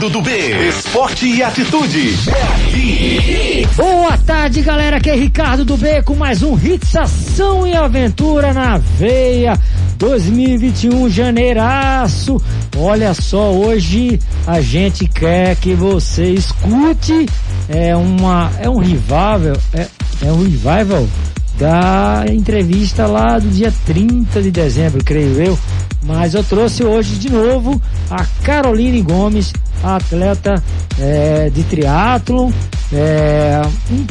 Ricardo do B. Esporte e atitude. Boa tarde, galera. Aqui é Ricardo do B com mais um Hits Ação e Aventura na Veia. 2021, janeiraço. Olha só, hoje a gente quer que você escute. É uma, é um revival, é, é um revival da entrevista lá do dia 30 de dezembro, creio eu. Mas eu trouxe hoje de novo a Caroline Gomes, atleta é, de triatlon. É,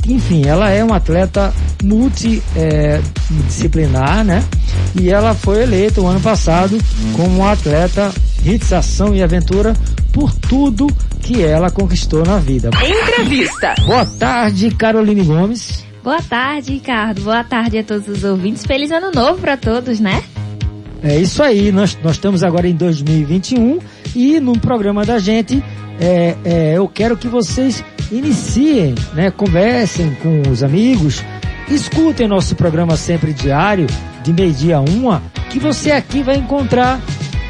enfim, ela é uma atleta multidisciplinar, é, né? E ela foi eleita o ano passado como atleta Hits Ação e Aventura por tudo que ela conquistou na vida. Entrevista. Boa tarde, Caroline Gomes. Boa tarde, Ricardo. Boa tarde a todos os ouvintes. Feliz ano novo para todos, né? É isso aí, nós, nós estamos agora em 2021 e no programa da gente é, é, eu quero que vocês iniciem, né, conversem com os amigos, escutem nosso programa sempre diário, de meio-dia a uma, que você aqui vai encontrar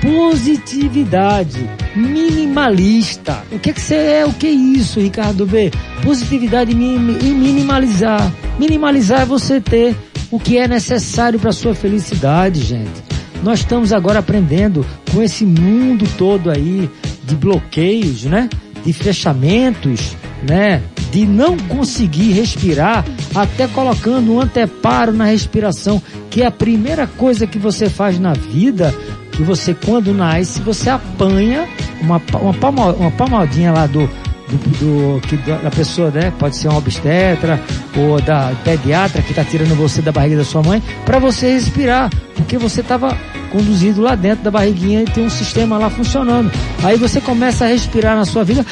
positividade minimalista. O que, é que você é? O que é isso, Ricardo B? Positividade e minimalizar. Minimalizar é você ter o que é necessário para sua felicidade, gente. Nós estamos agora aprendendo com esse mundo todo aí de bloqueios, né? De fechamentos, né? De não conseguir respirar, até colocando um anteparo na respiração, que é a primeira coisa que você faz na vida, que você quando nasce, você apanha uma, uma, palma, uma palmadinha lá do, do, do, que da pessoa, né? Pode ser um obstetra ou da pediatra que está tirando você da barriga da sua mãe, para você respirar, porque você estava conduzido lá dentro da barriguinha e tem um sistema lá funcionando. Aí você começa a respirar na sua vida.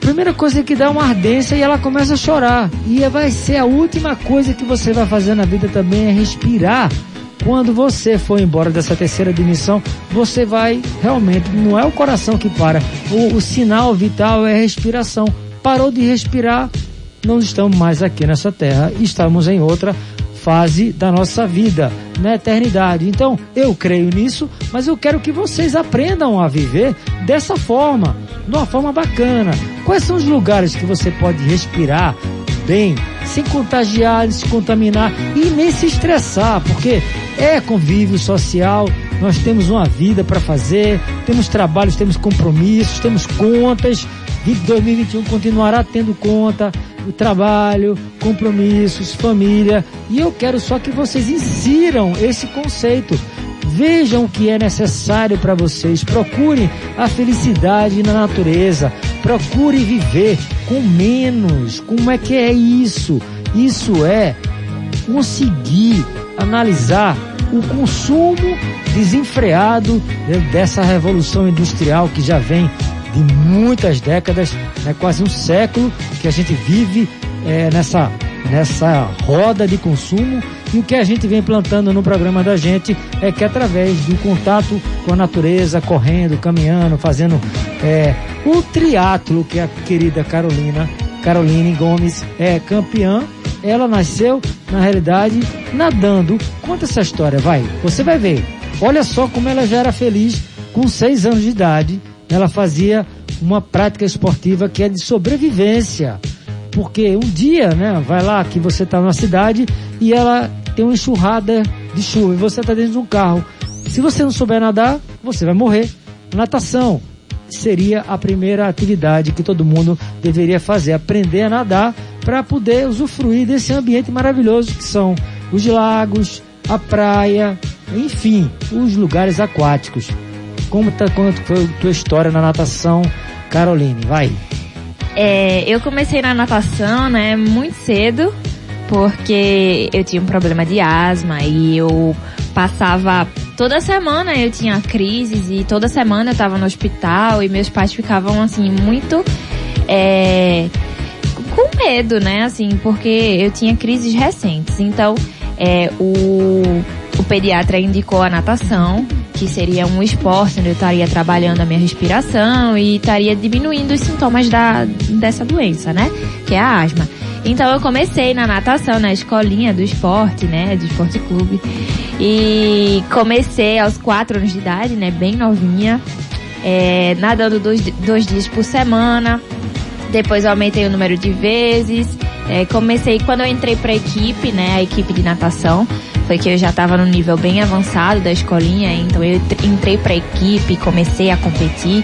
Primeira coisa é que dá uma ardência e ela começa a chorar. E vai ser a última coisa que você vai fazer na vida também é respirar quando você for embora dessa terceira dimensão, você vai realmente, não é o coração que para, o, o sinal vital é a respiração. Parou de respirar, não estamos mais aqui nessa terra, estamos em outra fase da nossa vida, na eternidade. Então, eu creio nisso, mas eu quero que vocês aprendam a viver dessa forma, de uma forma bacana. Quais são os lugares que você pode respirar bem, sem contagiar, se contaminar e nem se estressar, porque é convívio social, nós temos uma vida para fazer, temos trabalhos, temos compromissos, temos contas. 2021 continuará tendo conta, o trabalho, compromissos, família. E eu quero só que vocês insiram esse conceito. Vejam o que é necessário para vocês. Procurem a felicidade na natureza. Procure viver com menos. Como é que é isso? Isso é conseguir analisar o consumo desenfreado dessa revolução industrial que já vem de muitas décadas, né, quase um século que a gente vive é, nessa, nessa roda de consumo e o que a gente vem plantando no programa da gente é que através do contato com a natureza, correndo, caminhando, fazendo é, o triatlo que a querida Carolina, Caroline Gomes é campeã, ela nasceu, na realidade, nadando. Conta essa história, vai. Você vai ver. Olha só como ela já era feliz com seis anos de idade. Ela fazia uma prática esportiva que é de sobrevivência. Porque um dia, né, vai lá que você está numa cidade e ela tem uma enxurrada de chuva e você está dentro de um carro. Se você não souber nadar, você vai morrer. Natação seria a primeira atividade que todo mundo deveria fazer, aprender a nadar para poder usufruir desse ambiente maravilhoso que são os lagos, a praia, enfim, os lugares aquáticos. Como tá, como foi a tua história na natação, Caroline? Vai. É, eu comecei na natação, né, muito cedo porque eu tinha um problema de asma e eu passava toda semana eu tinha crises e toda semana eu estava no hospital e meus pais ficavam assim muito é, com medo, né? Assim, porque eu tinha crises recentes. Então, é, o, o pediatra indicou a natação, que seria um esporte onde eu estaria trabalhando a minha respiração e estaria diminuindo os sintomas da, dessa doença, né? Que é a asma. Então eu comecei na natação, na escolinha do esporte, né? Do esporte clube. E comecei aos 4 anos de idade, né? Bem novinha. é, nadando dois, dois dias por semana. Depois eu aumentei o número de vezes. É, comecei quando eu entrei para a equipe, né, a equipe de natação, foi que eu já estava no nível bem avançado da escolinha, então eu entrei para a equipe, comecei a competir,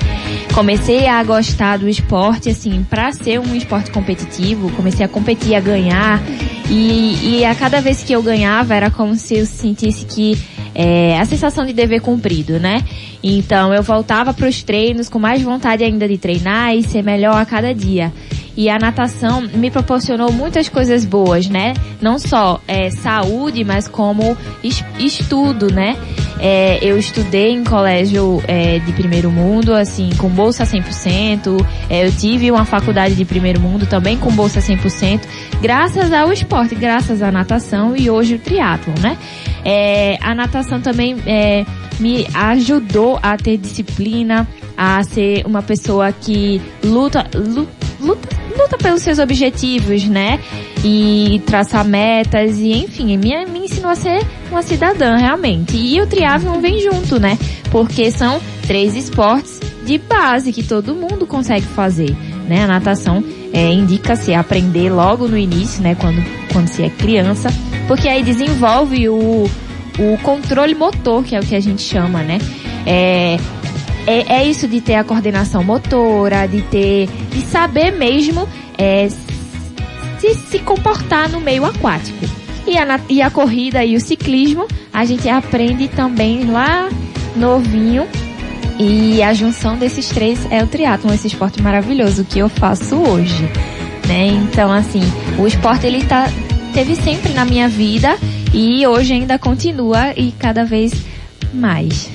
comecei a gostar do esporte, assim, para ser um esporte competitivo, comecei a competir, a ganhar, e, e a cada vez que eu ganhava era como se eu sentisse que é, a sensação de dever cumprido, né? Então eu voltava para os treinos com mais vontade ainda de treinar e ser melhor a cada dia. E a natação me proporcionou muitas coisas boas, né? Não só é, saúde, mas como es estudo, né? É, eu estudei em colégio é, de primeiro mundo, assim, com bolsa 100%. É, eu tive uma faculdade de primeiro mundo também com bolsa 100%, graças ao esporte, graças à natação e hoje o triatlo, né? É, a natação também é, me ajudou a ter disciplina, a ser uma pessoa que luta, luta, luta luta pelos seus objetivos, né? E traçar metas e, enfim, me, me ensinou a ser uma cidadã, realmente. E o triatlon vem junto, né? Porque são três esportes de base que todo mundo consegue fazer, né? A natação é, indica-se aprender logo no início, né? Quando, quando se é criança, porque aí desenvolve o, o controle motor, que é o que a gente chama, né? É, é, é isso de ter a coordenação motora, de ter, de saber mesmo é, se, se comportar no meio aquático. E a, e a corrida e o ciclismo a gente aprende também lá novinho. E a junção desses três é o triatlon, esse esporte maravilhoso que eu faço hoje. Né? Então, assim, o esporte ele tá, teve sempre na minha vida e hoje ainda continua e cada vez mais.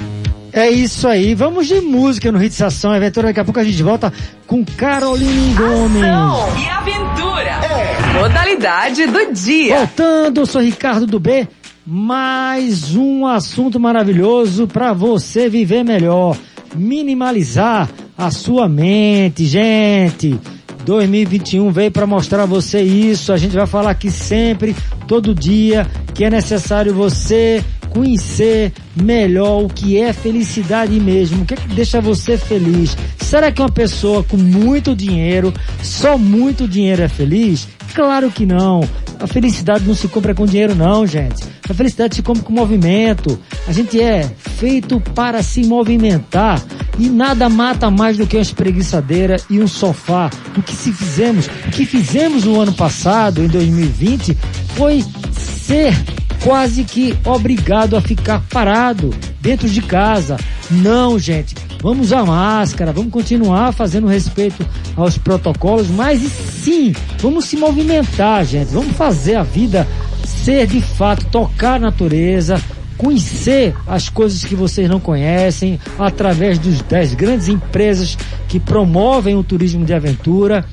É isso aí. Vamos de música no Hits Ação Aventura. Daqui a pouco a gente volta com Caroline Gomes. Ação e aventura. É. Modalidade do dia. Voltando, eu sou Ricardo do B. Mais um assunto maravilhoso para você viver melhor. Minimalizar a sua mente, gente. 2021 veio para mostrar a você isso. A gente vai falar aqui sempre, todo dia, que é necessário você conhecer melhor o que é felicidade mesmo, o que, é que deixa você feliz. Será que uma pessoa com muito dinheiro, só muito dinheiro é feliz? Claro que não. A felicidade não se compra com dinheiro não, gente. A felicidade se compra com movimento. A gente é feito para se movimentar. E nada mata mais do que uma espreguiçadeira e um sofá. O que se fizemos, o que fizemos no ano passado, em 2020, foi ser quase que obrigado a ficar parado dentro de casa. Não, gente. Vamos usar máscara, vamos continuar fazendo respeito aos protocolos, mas sim, vamos se movimentar, gente. Vamos fazer a vida ser de fato, tocar a natureza, conhecer as coisas que vocês não conhecem através dos, das grandes empresas que promovem o turismo de aventura,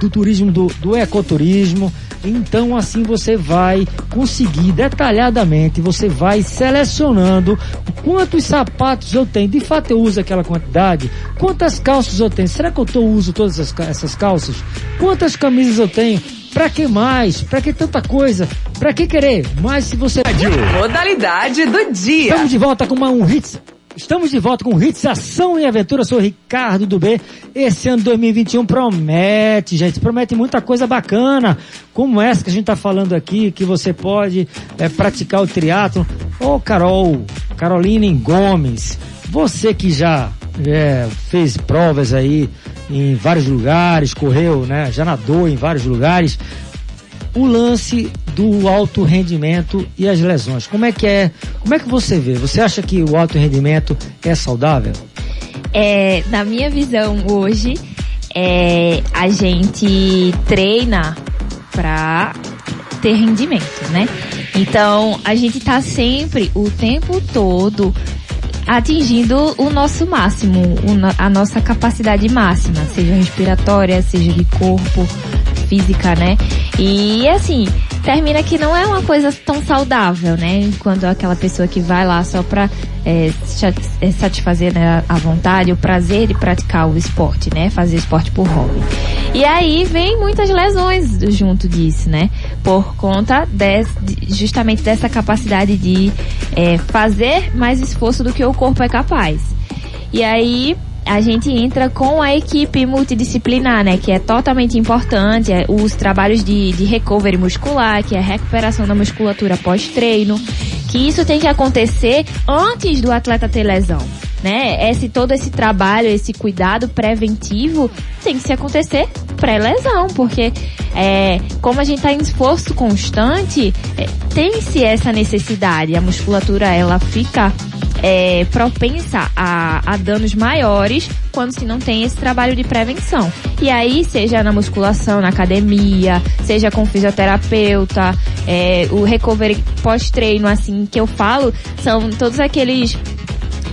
do turismo do, do ecoturismo. Então assim você vai conseguir detalhadamente, você vai selecionando quantos sapatos eu tenho. De fato eu uso aquela quantidade. Quantas calças eu tenho? Será que eu tô, uso todas essas calças? Quantas camisas eu tenho? Pra que mais? Pra que tanta coisa? Pra que querer? Mas se você... Modalidade do dia. Estamos de volta com uma, um Estamos de volta com Hits Ação e Aventura. Sou Ricardo do B. Esse ano 2021 promete, gente. Promete muita coisa bacana. Como essa que a gente está falando aqui, que você pode é, praticar o triatlo. Ô Carol, Caroline Gomes, você que já é, fez provas aí em vários lugares, correu, né? Já nadou em vários lugares o lance do alto rendimento e as lesões. Como é que é? Como é que você vê? Você acha que o alto rendimento é saudável? É, na minha visão hoje, é, a gente treina para ter rendimento, né? Então, a gente tá sempre, o tempo todo, atingindo o nosso máximo, a nossa capacidade máxima, seja respiratória, seja de corpo, física, né? E assim, termina que não é uma coisa tão saudável, né? Quando aquela pessoa que vai lá só pra é, é, satisfazer né, a vontade, o prazer de praticar o esporte, né? Fazer esporte por hobby. E aí vem muitas lesões junto disso, né? Por conta justamente dessa capacidade de é, fazer mais esforço do que o corpo é capaz. E aí a gente entra com a equipe multidisciplinar, né? Que é totalmente importante. É os trabalhos de, de recovery muscular, que é a recuperação da musculatura pós-treino. Que isso tem que acontecer antes do atleta ter lesão. Né? Esse, todo esse trabalho, esse cuidado preventivo tem que se acontecer pré-lesão, porque é, como a gente está em esforço constante, é, tem-se essa necessidade. A musculatura ela fica é, propensa a, a danos maiores quando se não tem esse trabalho de prevenção. E aí, seja na musculação, na academia, seja com fisioterapeuta, é, o recovery pós-treino, assim, que eu falo, são todos aqueles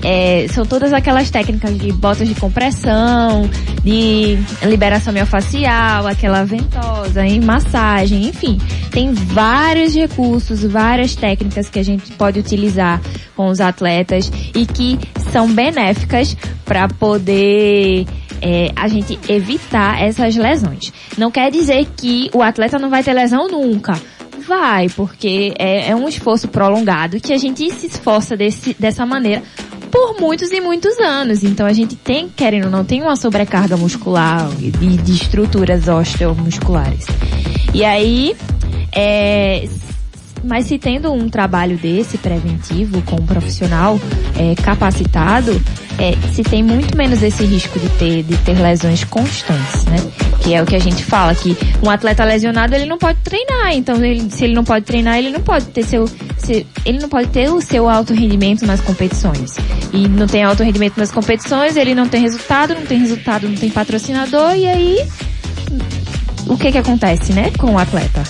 é, são todas aquelas técnicas de botas de compressão, de liberação miofascial, aquela ventosa, em massagem, enfim. Tem vários recursos, várias técnicas que a gente pode utilizar com os atletas e que são benéficas para poder é, a gente evitar essas lesões. Não quer dizer que o atleta não vai ter lesão nunca. Vai, porque é, é um esforço prolongado que a gente se esforça desse, dessa maneira por muitos e muitos anos. Então a gente tem, querendo ou não, tem uma sobrecarga muscular de, de estruturas osteomusculares. E aí, é, mas se tendo um trabalho desse preventivo com um profissional é, capacitado, é, se tem muito menos esse risco de ter, de ter lesões constantes, né? Que é o que a gente fala, que um atleta lesionado ele não pode treinar, então ele, se ele não pode treinar, ele não pode ter seu, se, ele não pode ter o seu alto rendimento nas competições. E não tem alto rendimento nas competições, ele não tem resultado, não tem resultado, não tem patrocinador, e aí o que que acontece, né, com o atleta?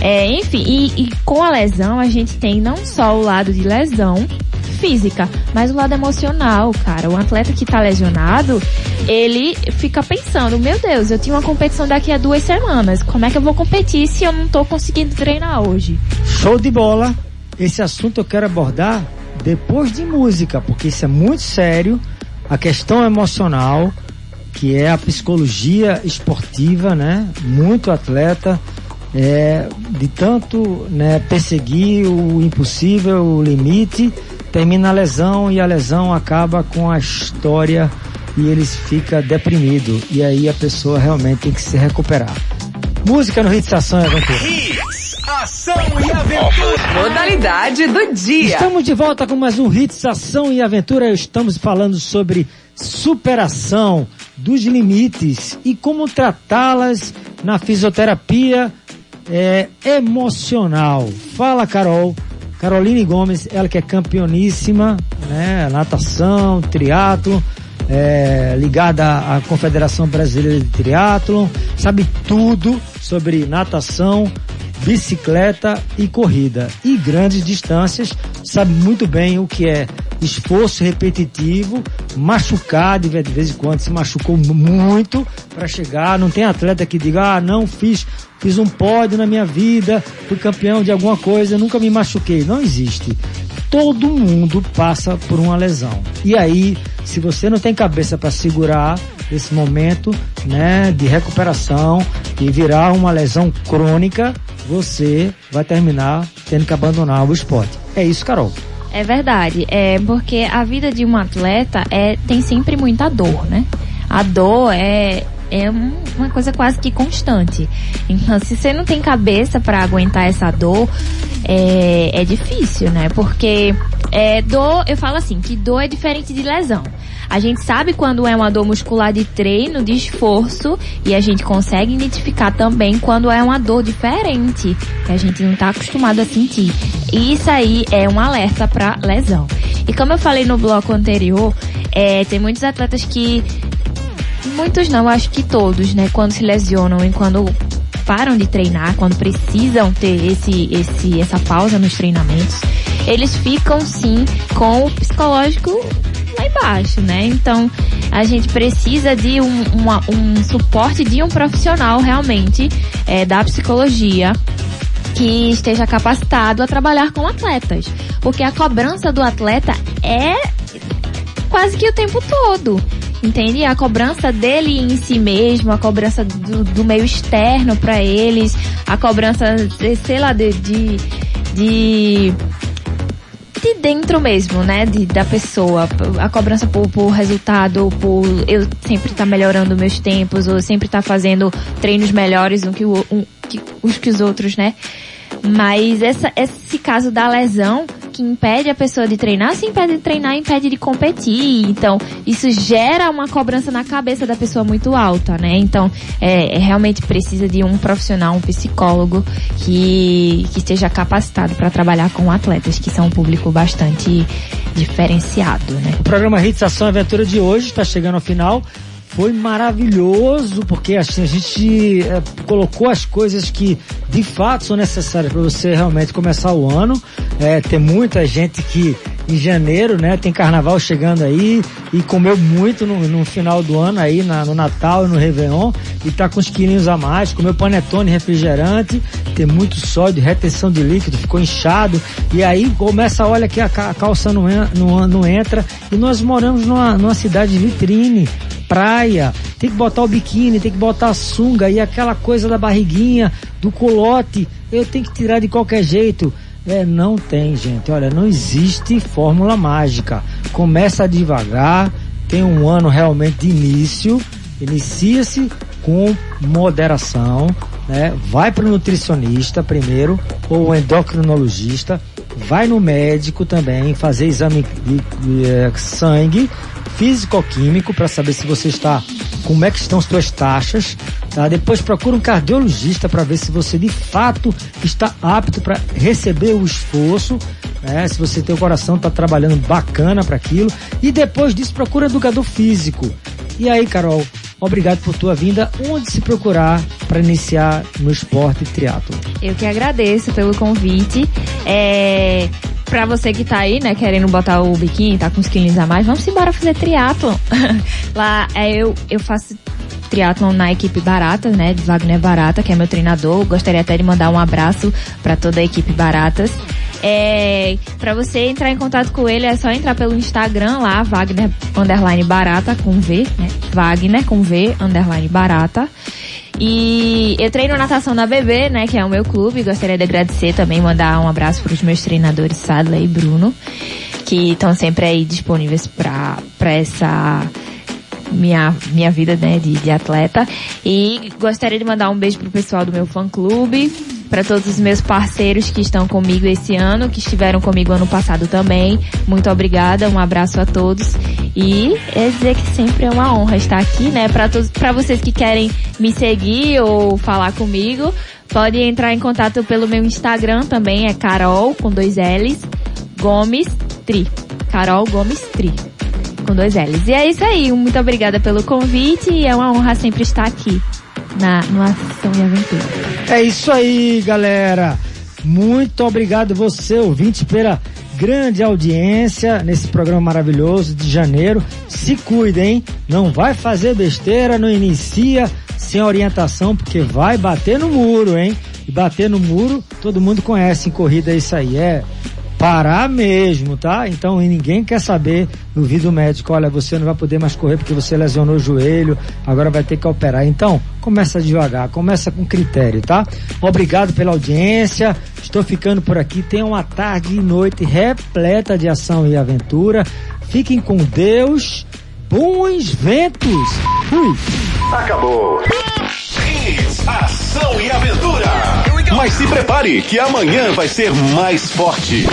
É, enfim, e, e com a lesão a gente tem não só o lado de lesão física, mas o lado emocional, cara. O atleta que tá lesionado, ele fica pensando, meu Deus, eu tinha uma competição daqui a duas semanas. Como é que eu vou competir se eu não tô conseguindo treinar hoje? Show de bola. Esse assunto eu quero abordar depois de música, porque isso é muito sério. A questão emocional, que é a psicologia esportiva, né? Muito atleta é, de tanto né, perseguir o impossível, o limite, termina a lesão e a lesão acaba com a história e eles fica deprimido e aí a pessoa realmente tem que se recuperar. Música no Hits Ação e Aventura. Hits, Ação e Aventura. Modalidade do dia. Estamos de volta com mais um Hits Ação e Aventura. Estamos falando sobre superação dos limites e como tratá-las na fisioterapia é, emocional. Fala, Carol. Caroline Gomes, ela que é campeoníssima, né? Natação, triatlo, é, ligada à Confederação Brasileira de Triatlo, sabe tudo sobre natação, bicicleta e corrida. E grandes distâncias, sabe muito bem o que é esforço repetitivo, machucar de vez em quando, se machucou muito para chegar. Não tem atleta que diga, ah, não fiz fiz um pódio na minha vida, fui campeão de alguma coisa, nunca me machuquei. Não existe. Todo mundo passa por uma lesão. E aí, se você não tem cabeça para segurar esse momento, né, de recuperação e virar uma lesão crônica, você vai terminar tendo que abandonar o esporte. É isso, Carol. É verdade, é porque a vida de um atleta é tem sempre muita dor, né? A dor é é uma coisa quase que constante. Então, se você não tem cabeça para aguentar essa dor, é, é difícil, né? Porque é, dor, eu falo assim, que dor é diferente de lesão. A gente sabe quando é uma dor muscular de treino, de esforço, e a gente consegue identificar também quando é uma dor diferente, que a gente não está acostumado a sentir. E isso aí é um alerta para lesão. E como eu falei no bloco anterior, é, tem muitos atletas que Muitos não, acho que todos, né? Quando se lesionam e quando param de treinar, quando precisam ter esse, esse, essa pausa nos treinamentos, eles ficam sim com o psicológico lá embaixo, né? Então a gente precisa de um, uma, um suporte de um profissional realmente é, da psicologia que esteja capacitado a trabalhar com atletas, porque a cobrança do atleta é quase que o tempo todo entende? A cobrança dele em si mesmo, a cobrança do, do meio externo para eles, a cobrança, sei lá, de, de, de, de dentro mesmo, né? De, da pessoa. A cobrança por, por resultado, por eu sempre estar tá melhorando meus tempos, ou sempre estar tá fazendo treinos melhores do que, o, um, que, os que os outros, né? Mas essa, esse caso da lesão que impede a pessoa de treinar, se impede de treinar, impede de competir. Então, isso gera uma cobrança na cabeça da pessoa muito alta, né? Então, é, é realmente precisa de um profissional, um psicólogo que, que esteja capacitado para trabalhar com atletas, que são um público bastante diferenciado, né? O programa Hits Ação Aventura de hoje está chegando ao final foi maravilhoso, porque assim, a gente é, colocou as coisas que de fato são necessárias para você realmente começar o ano. É, tem muita gente que em janeiro, né, tem carnaval chegando aí e comeu muito no, no final do ano aí, na, no Natal e no Réveillon e tá com os quilinhos a mais, comeu panetone refrigerante, tem muito sódio, retenção de líquido, ficou inchado e aí começa, olha que a, calça não, não, não entra e nós moramos numa, numa cidade vitrine, praia, tem que botar o biquíni, tem que botar a sunga e aquela coisa da barriguinha, do colote, eu tenho que tirar de qualquer jeito. É, não tem, gente. Olha, não existe fórmula mágica. Começa devagar, tem um ano realmente de início, inicia-se com moderação, né? Vai para o nutricionista primeiro, ou endocrinologista, vai no médico também fazer exame de, de, de eh, sangue físico-químico para saber se você está, como é que estão as suas taxas, tá? Depois procura um cardiologista para ver se você de fato está apto para receber o esforço, né? Se você tem o coração está trabalhando bacana para aquilo e depois disso procura um educador físico. E aí, Carol, obrigado por tua vinda. Onde se procurar para iniciar no esporte triatlo? Eu que agradeço pelo convite. É, pra você que tá aí, né, querendo botar o biquíni, tá com uns quilos a mais, vamos embora fazer triatlon. Lá, é, eu, eu faço triatlon na equipe Baratas, né, de Wagner Barata, que é meu treinador. Gostaria até de mandar um abraço para toda a equipe Baratas. É, para você entrar em contato com ele é só entrar pelo Instagram lá, Wagner underline barata com V, né? Wagner com V underline barata. E eu treino natação na BB, né, que é o meu clube. Gostaria de agradecer também, mandar um abraço para os meus treinadores Sadler e Bruno, que estão sempre aí disponíveis para essa minha, minha vida né, de, de atleta. E gostaria de mandar um beijo pro pessoal do meu fã clube, para todos os meus parceiros que estão comigo esse ano, que estiveram comigo ano passado também. Muito obrigada, um abraço a todos. E é dizer que sempre é uma honra estar aqui, né? Para todos, para vocês que querem me seguir ou falar comigo, pode entrar em contato pelo meu Instagram também, é Carol com dois L's, Gomes Tri. Carol Gomes Tri com dois L's. E é isso aí. Muito obrigada pelo convite e é uma honra sempre estar aqui na, no Ação e Aventura. É isso aí, galera. Muito obrigado você, ouvinte, pela grande audiência nesse programa maravilhoso de janeiro. Se cuida, hein? Não vai fazer besteira, não inicia sem orientação, porque vai bater no muro, hein? E bater no muro, todo mundo conhece em corrida isso aí. É parar mesmo, tá? Então ninguém quer saber no vídeo médico, olha, você não vai poder mais correr porque você lesionou o joelho, agora vai ter que operar. Então, começa devagar, começa com critério, tá? Obrigado pela audiência. Estou ficando por aqui. Tenha uma tarde e noite repleta de ação e aventura. Fiquem com Deus. Bons ventos. Fui. Acabou. ação e aventura. Mas se prepare que amanhã vai ser mais forte.